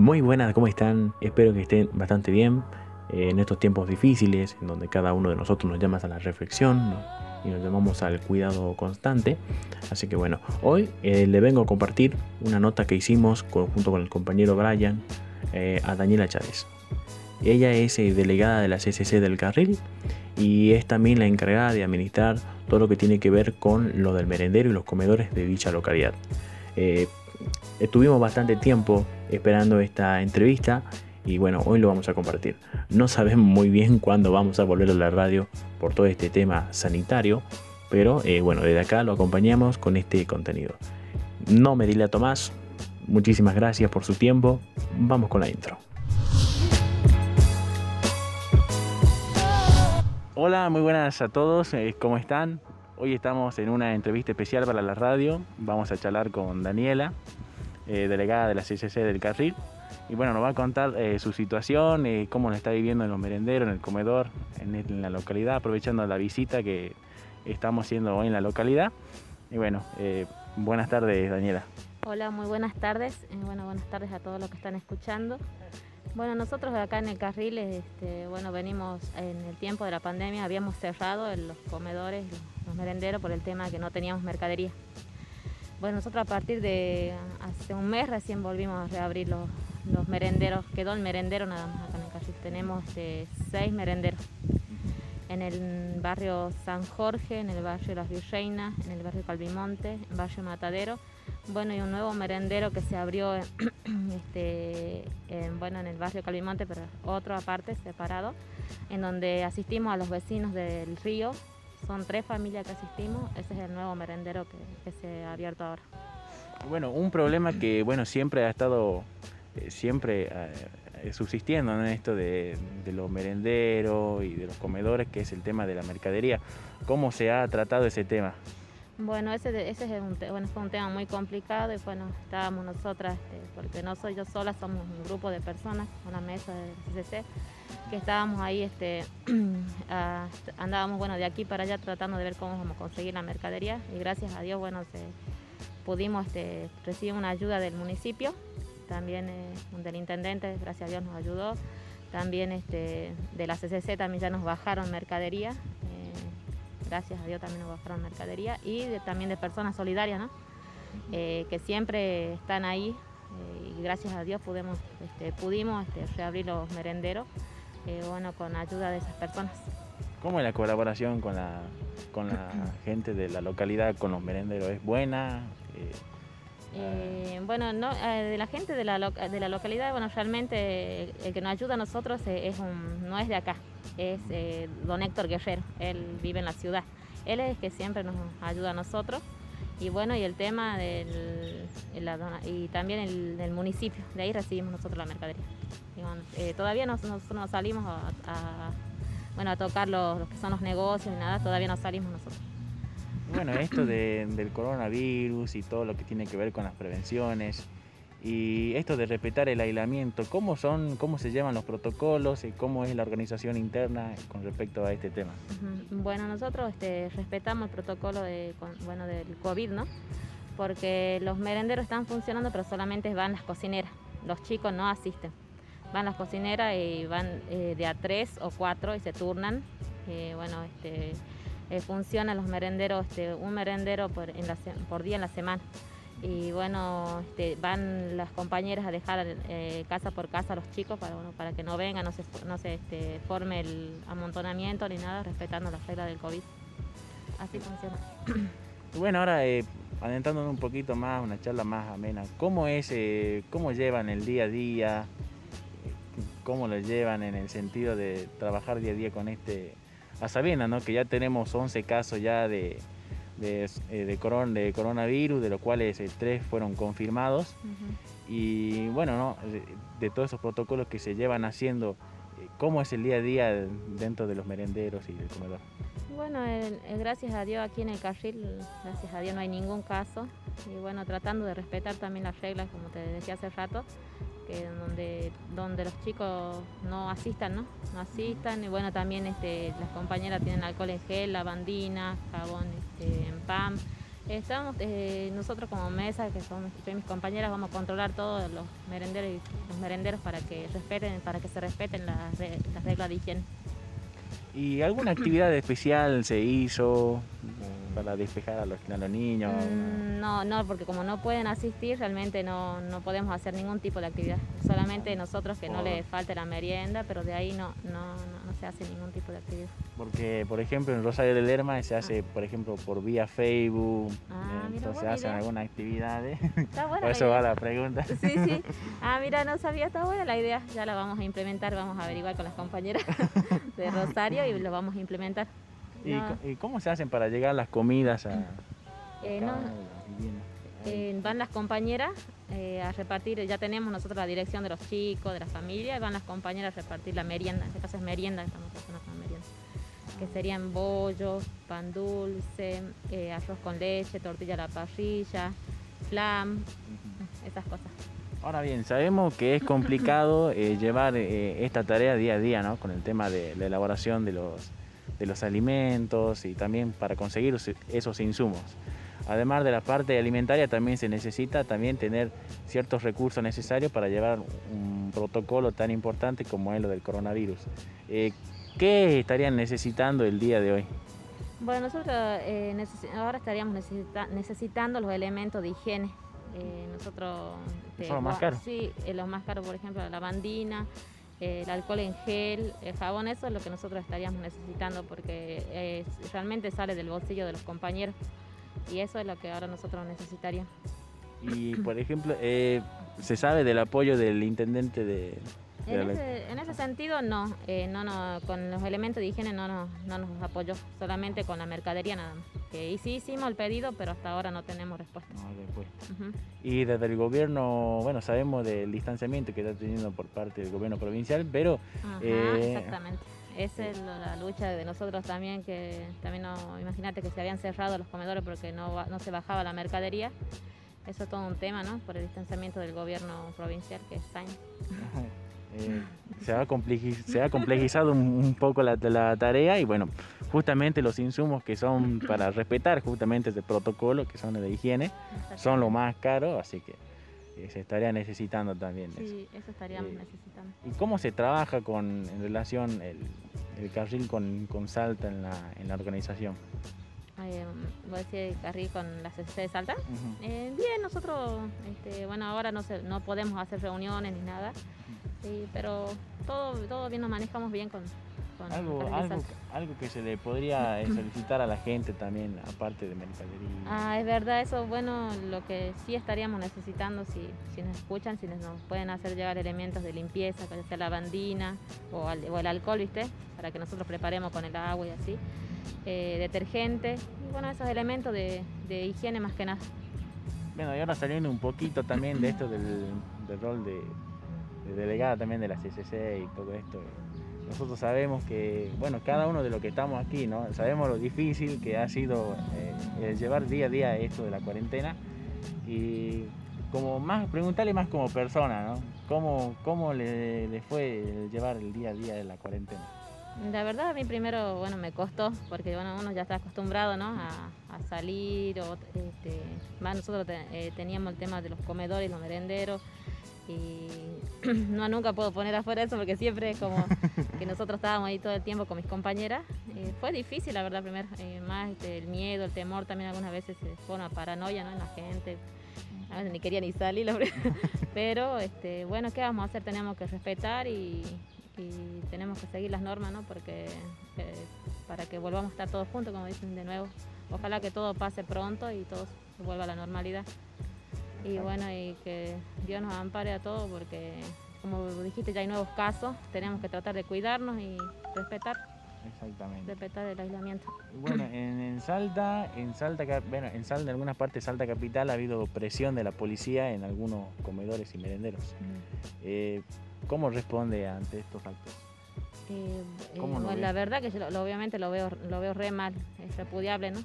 Muy buenas, ¿cómo están? Espero que estén bastante bien eh, en estos tiempos difíciles, en donde cada uno de nosotros nos llama a la reflexión y nos llamamos al cuidado constante. Así que bueno, hoy eh, le vengo a compartir una nota que hicimos junto con el compañero Brian eh, a Daniela Chávez. Ella es delegada de la CCC del Carril y es también la encargada de administrar todo lo que tiene que ver con lo del merendero y los comedores de dicha localidad. Eh, estuvimos bastante tiempo esperando esta entrevista y bueno, hoy lo vamos a compartir. No sabemos muy bien cuándo vamos a volver a la radio por todo este tema sanitario, pero eh, bueno, desde acá lo acompañamos con este contenido. No me dile a Tomás, muchísimas gracias por su tiempo, vamos con la intro. Hola, muy buenas a todos, eh, ¿cómo están? Hoy estamos en una entrevista especial para la radio. Vamos a charlar con Daniela, eh, delegada de la CCC del Carril. Y bueno, nos va a contar eh, su situación, eh, cómo lo está viviendo en los merenderos, en el comedor, en, la localidad, aprovechando la visita que estamos haciendo hoy en la localidad. Y bueno, buenas tardes, Daniela. Hola, muy buenas tardes. bueno, buenas tardes a todos los que están escuchando. Bueno, nosotros acá en el carril, este, bueno, venimos en el tiempo de la pandemia, habíamos cerrado los comedores, los merenderos por el tema de que no teníamos mercadería. Bueno, nosotros a partir de hace un mes recién volvimos a reabrir los, merenderos, quedó el merendero nada más acá en el carril. Tenemos este, seis merenderos en el barrio San Jorge, en el barrio Las Virreinas, en el barrio Calvimonte, en el barrio Matadero bueno, y un nuevo merendero que se abrió este, en, bueno, en el barrio Calvimonte, pero otro aparte, separado, en donde asistimos a los vecinos del río. Son tres familias que asistimos. Ese es el nuevo merendero que, se ha abierto ahora. Bueno, un problema que bueno siempre ha estado eh, siempre eh, subsistiendo en esto de, de, los merenderos y de los comedores, que es el tema de la mercadería. ¿Cómo se ha tratado ese tema? Bueno, ese, es un, fue un tema muy complicado y bueno, estábamos nosotras, este, porque no soy yo sola, somos un grupo de personas, una mesa de CCC, que estábamos ahí, este, andábamos bueno, de aquí para allá tratando de ver cómo vamos a conseguir la mercadería y gracias a Dios bueno, pudimos este, recibir una ayuda del municipio, también eh, del intendente, gracias a Dios nos ayudó, también de la CCC también ya nos bajaron mercadería gracias a Dios también nos bajaron mercadería y también de personas solidarias, eh, que siempre están ahí eh, y gracias a Dios pudimos, este, pudimos este, reabrir los merenderos, eh, bueno, con ayuda de esas personas. ¿Cómo es la colaboración con la, con la gente de la localidad, con los merenderos? ¿Es buena? bueno, no, de la gente de la, de la localidad, bueno, realmente el que nos ayuda a nosotros es un, no es de acá, es eh, don Héctor Guerrero, él vive en la ciudad. Él es el que siempre nos ayuda a nosotros. Y bueno, y el tema del y también el, del municipio, de ahí recibimos nosotros la mercadería. Eh, todavía no, nosotros no salimos a, bueno, a tocar los, que son los negocios y nada, todavía no salimos nosotros. Bueno, esto del coronavirus y todo lo que tiene que ver con las prevenciones, y esto de respetar el aislamiento, ¿cómo son, cómo se llevan los protocolos y cómo es la organización interna con respecto a este tema? Bueno, nosotros este, respetamos el protocolo bueno, del COVID, ¿no? Porque los merenderos están funcionando, pero solamente van las cocineras. Los chicos no asisten. Van las cocineras y van eh, de a tres o cuatro y se turnan. Eh, bueno, este, eh, funcionan los merenderos, este, un merendero por día en la semana y bueno, este, van las compañeras a dejar eh, casa por casa a los chicos para, para que no vengan, no se, no se este, forme el amontonamiento ni nada, respetando las reglas del COVID. Así funciona. Bueno, ahora eh, adentrándonos un poquito más, una charla más amena, ¿cómo es, eh, cómo llevan el día a día? ¿Cómo lo llevan en el sentido de trabajar día a día con este, a Sabina, ¿no? que ya tenemos 11 casos ya de, de, eh, de, coronavirus, de los cuales eh, tres fueron confirmados. Y bueno, ¿no? de, todos esos protocolos que se llevan haciendo, eh, ¿cómo es el día a día dentro de los merenderos y del comedor? Bueno, gracias a Dios aquí en el carril, gracias a Dios no hay ningún caso. Y bueno, tratando de respetar también las reglas, como te decía hace rato, donde, donde los chicos no asistan, ¿no? No asistan. Y bueno, también este, las compañeras tienen alcohol en gel, lavandina, jabón este, en PAM. Estamos, eh, nosotros como mesa, que son mis compañeras, vamos a controlar todos los merenderos, los merenderos para que respeten, para que se respeten las, las reglas de higiene. ¿Y alguna actividad especial se hizo? Para despejar a los, niños? Mm, no, no, porque como no pueden asistir, realmente no, no podemos hacer ningún tipo de actividad. Solamente nosotros que no les falte la merienda, pero de ahí no, no, no, se hace ningún tipo de actividad. Porque, por ejemplo, en Rosario del Lerma se hace, ah. por ejemplo, por vía Facebook, ah, eh, entonces hacen algunas actividades. Está buena por eso va la pregunta. Sí, sí. Ah, mira, no sabía, está buena la idea. Ya la vamos a implementar, vamos a averiguar con las compañeras de Rosario y lo vamos a implementar. ¿Y, cómo se hacen para llegar las comidas a, eh, eh, van las compañeras eh, a repartir, ya tenemos nosotros la dirección de los chicos, de las familias, van las compañeras a repartir la merienda, en este caso es merienda, estamos haciendo con merienda, que serían bollos, pan dulce, arroz con leche, tortilla a la parrilla, flam, esas cosas. Ahora bien, sabemos que es complicado llevar esta tarea día a día, ¿no? Con el tema de la elaboración de los de los alimentos y también para conseguir esos insumos. Además de la parte alimentaria también se necesita también tener ciertos recursos necesarios para llevar un protocolo tan importante como es lo del coronavirus. Eh, ¿Qué estarían necesitando el día de hoy? Bueno, nosotros eh, ahora estaríamos necesitando los elementos de higiene. Eh, nosotros... ¿Son los más caros? Sí, los más caros, por ejemplo, la lavandina, el alcohol en gel, el jabón, eso es lo que nosotros estaríamos necesitando porque realmente sale del bolsillo de los compañeros y eso es lo que ahora nosotros necesitaríamos. Y por ejemplo, eh, ¿se sabe del apoyo del intendente de, en ese, sentido, no, eh, no, no, con los elementos de higiene no, no, no, nos apoyó, solamente con la mercadería nada más. Que sí hicimos el pedido, pero hasta ahora no tenemos respuesta. Y desde el gobierno, bueno, sabemos del distanciamiento que está teniendo por parte del gobierno provincial, pero... Eh, exactamente. Esa es la lucha de nosotros también, que también no, imagínate que se habían cerrado los comedores porque no, no se bajaba la mercadería. Eso es todo un tema, ¿no? Por el distanciamiento del gobierno provincial que está. Eh, se, ha se, ha complejizado un, poco la, tarea y bueno, justamente los insumos que son para respetar justamente ese protocolo, que son de higiene, son lo más caro, así que eh, se estaría necesitando también. Sí, eso, estaríamos eh, necesitando. ¿Y cómo se trabaja con, en relación el, carril con, Salta en la, en la organización? Voy a decir carril con la CCC de Salta. bien, nosotros, este, bueno, ahora no, no podemos hacer reuniones ni nada, pero todo, todo bien nos manejamos bien con, algo, algo, que se le podría eh, solicitar a la gente también, aparte de mercadería. Ah, es verdad, eso bueno, lo que sí estaríamos necesitando, si, si nos escuchan, si nos pueden hacer llegar elementos de limpieza, que sea lavandina o, o el alcohol, ¿viste? Para que nosotros preparemos con el agua y así. Eh, detergente, y bueno, esos elementos de, de, higiene más que nada. Bueno, y ahora saliendo un poquito también de esto del, del rol de, delegada también de la CCC y todo esto. Nosotros sabemos que, bueno, cada uno de los que estamos aquí, ¿no? Sabemos lo difícil que ha sido eh, llevar día a día esto de la cuarentena y como más, preguntarle más como persona, ¿no? ¿Cómo, cómo le, fue llevar el día a día de la cuarentena? La verdad a mí primero, bueno, me costó, porque bueno, uno ya está acostumbrado, ¿no? A, salir, o, este, nosotros eh, teníamos el tema de los comedores, los merenderos, y no nunca puedo poner afuera eso porque siempre es como que nosotros estábamos ahí todo el tiempo con mis compañeras. Eh, fue difícil, la verdad, primero, eh, más este, el miedo, el temor, también algunas veces fue una paranoia ¿no? en la gente. A veces ni quería ni salir, pero este, bueno, ¿qué vamos a hacer? Tenemos que respetar y, tenemos que seguir las normas, ¿no? Porque eh, para que volvamos a estar todos juntos, como dicen de nuevo. Ojalá que todo pase pronto y todo vuelva a la normalidad y bueno, y que Dios nos ampare a todos porque como dijiste ya hay nuevos casos, tenemos que tratar de cuidarnos y respetar. Exactamente. Respetar el aislamiento. Bueno, en, Salta, en Salta, bueno, en Salta, en algunas partes de Salta capital ha habido presión de la policía en algunos comedores y merenderos. Eh, ¿Cómo responde ante estos actos? Eh, eh, la verdad que yo obviamente lo veo, lo veo re mal, es repudiable, ¿no?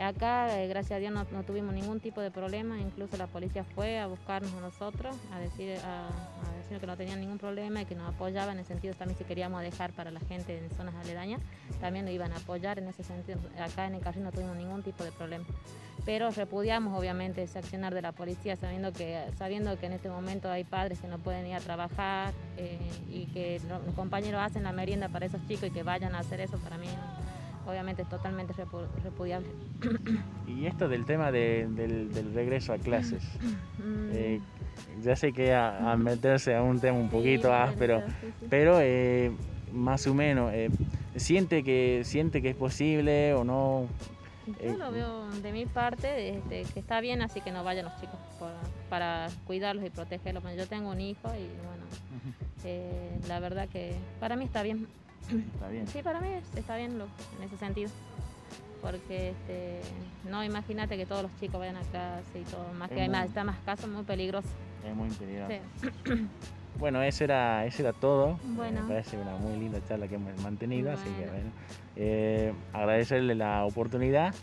Acá, eh, gracias a Dios, no, tuvimos ningún tipo de problema, incluso la policía fue a buscarnos a nosotros, a decir, a, decir que no tenían ningún problema y que nos apoyaban en el sentido también si queríamos dejar para la gente en zonas aledañas, también nos iban a apoyar en ese sentido. Acá en el carril no tuvimos ningún tipo de problema. Pero repudiamos obviamente ese accionar de la policía sabiendo que, sabiendo que en este momento hay padres que no pueden ir a trabajar eh, y que los compañeros hacen la merienda para esos chicos y que vayan a hacer eso para mí obviamente es totalmente repudiable. Y esto del tema del, regreso a clases, mm. eh, ya sé que a, meterse a un tema un poquito áspero, pero eh, más o menos, eh, ¿siente, que, ¿siente que es posible o no? Yo lo veo de mi parte este, que está bien, así que no vayan los chicos para cuidarlos y protegerlos. Yo tengo un hijo y bueno, la verdad que para mí está bien Está bien. Sí, para mí está bien en ese sentido. Porque este, no imagínate que todos los chicos vayan a clase y todo, más que hay más, está más casos muy peligroso. Es muy peligroso. Bueno, eso era, eso era todo. Bueno. Me parece una muy linda charla que hemos mantenido, así que bueno. Eh, agradecerle la oportunidad.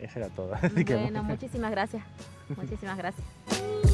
Eso era todo. Bueno, muchísimas gracias. muchísimas gracias.